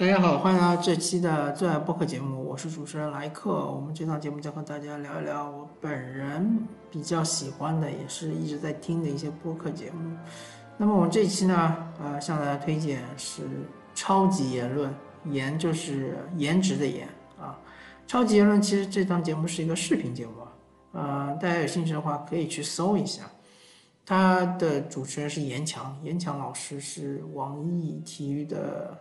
大家好，欢迎来到这期的最爱播客节目，我是主持人莱克。我们这档节目将和大家聊一聊我本人比较喜欢的，也是一直在听的一些播客节目。那么我们这期呢，呃，向大家推荐是《超级言论》，言就是颜值的颜啊。《超级言论》其实这档节目是一个视频节目，呃，大家有兴趣的话可以去搜一下。他的主持人是严强，严强老师是网易体育的。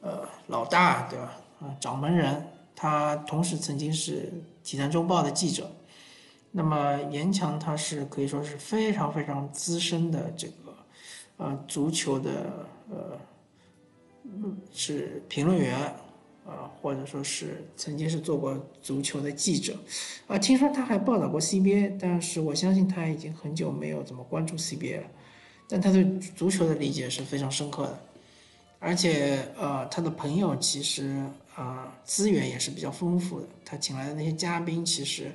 呃，老大对吧？啊，掌门人，他同时曾经是《济南周报》的记者。那么严强他是可以说是非常非常资深的这个呃足球的呃是评论员啊，或者说是曾经是做过足球的记者啊。听说他还报道过 CBA，但是我相信他已经很久没有怎么关注 CBA 了。但他对足球的理解是非常深刻的。而且，呃，他的朋友其实啊，资源也是比较丰富的。他请来的那些嘉宾，其实，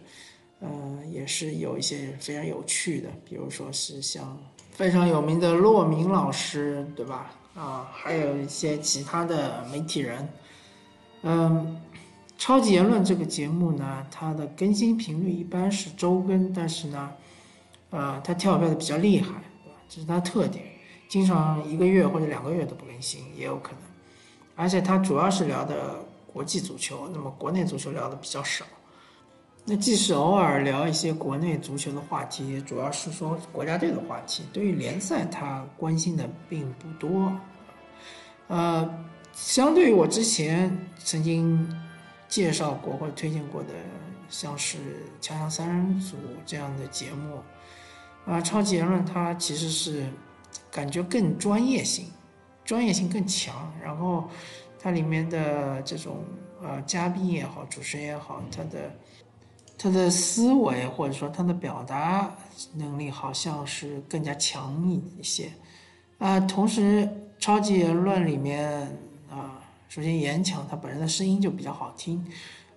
呃，也是有一些非常有趣的，比如说是像非常有名的骆明老师，对吧？啊，还有一些其他的媒体人。嗯，超级言论这个节目呢，它的更新频率一般是周更，但是呢，呃，它跳票的比较厉害，对吧？这是它特点。经常一个月或者两个月都不更新也有可能，而且他主要是聊的国际足球，那么国内足球聊的比较少。那即使偶尔聊一些国内足球的话题，主要是说国家队的话题，对于联赛他关心的并不多。呃，相对于我之前曾经介绍过或者推荐过的，像是《强强三人组》这样的节目，啊，超级言论它其实是。感觉更专业性，专业性更强。然后，它里面的这种呃嘉宾也好，主持人也好，他的他的思维或者说他的表达能力好像是更加强一一些。啊，同时超级言论里面啊，首先严强他本人的声音就比较好听，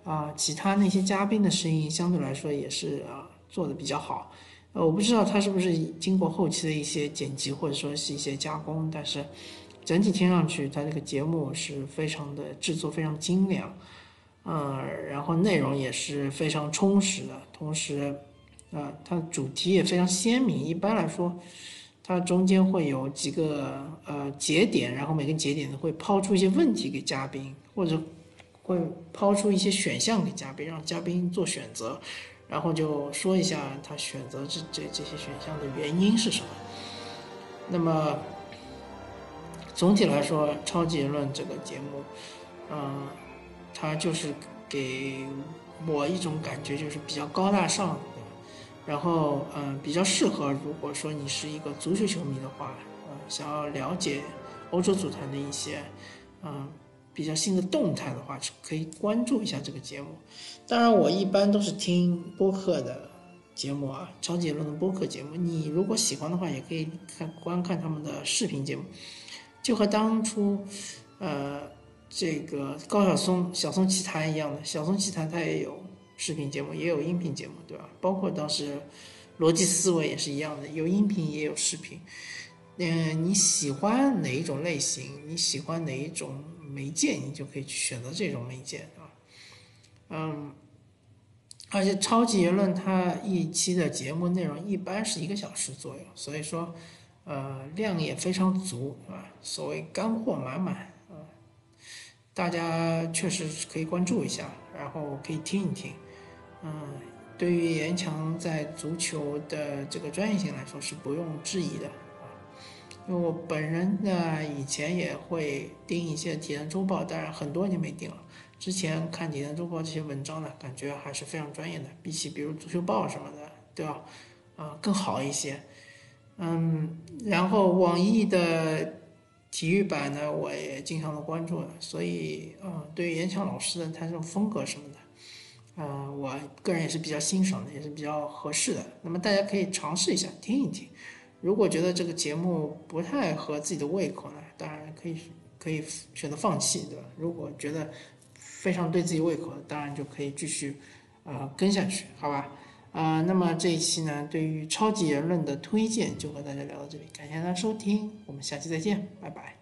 啊，其他那些嘉宾的声音相对来说也是啊做的比较好。呃，我不知道他是不是经过后期的一些剪辑或者说是一些加工，但是整体听上去，他这个节目是非常的制作非常精良，嗯，然后内容也是非常充实的，同时，啊，它的主题也非常鲜明。一般来说，它中间会有几个呃节点，然后每个节点呢会抛出一些问题给嘉宾，或者会抛出一些选项给嘉宾，让嘉宾做选择。然后就说一下他选择这这这些选项的原因是什么。那么总体来说，《超级言论》这个节目，嗯，它就是给我一种感觉，就是比较高大上，然后嗯，比较适合如果说你是一个足球球迷的话，嗯，想要了解欧洲足坛的一些嗯比较新的动态的话，可以关注一下这个节目。当然，我一般都是听播客的节目啊，超级论的播客节目。你如果喜欢的话，也可以看观看他们的视频节目，就和当初，呃，这个高晓松小松奇谈一样的。小松奇谈他也有视频节目，也有音频节目，对吧？包括当时逻辑思维也是一样的，有音频也有视频。嗯，你喜欢哪一种类型？你喜欢哪一种媒介？你就可以去选择这种媒介。嗯，而且超级言论它一期的节目内容一般是一个小时左右，所以说，呃，量也非常足，啊，所谓干货满满，啊，大家确实可以关注一下，然后可以听一听，嗯，对于严强在足球的这个专业性来说是不用质疑的，因为我本人呢以前也会盯一些体坛周报，但是很多年没盯了。之前看《体坛周报》这些文章呢，感觉还是非常专业的，比起比如《足球报》什么的，对吧？啊，更好一些。嗯，然后网易的体育版呢，我也经常的关注，所以，嗯，对于严强老师的他这种风格什么的，嗯，我个人也是比较欣赏的，也是比较合适的。那么大家可以尝试一下听一听。如果觉得这个节目不太合自己的胃口呢，当然可以可以选择放弃，对吧？如果觉得非常对自己胃口，当然就可以继续，呃，跟下去，好吧？啊，那么这一期呢，对于超级言论的推荐就和大家聊到这里，感谢大家收听，我们下期再见，拜拜。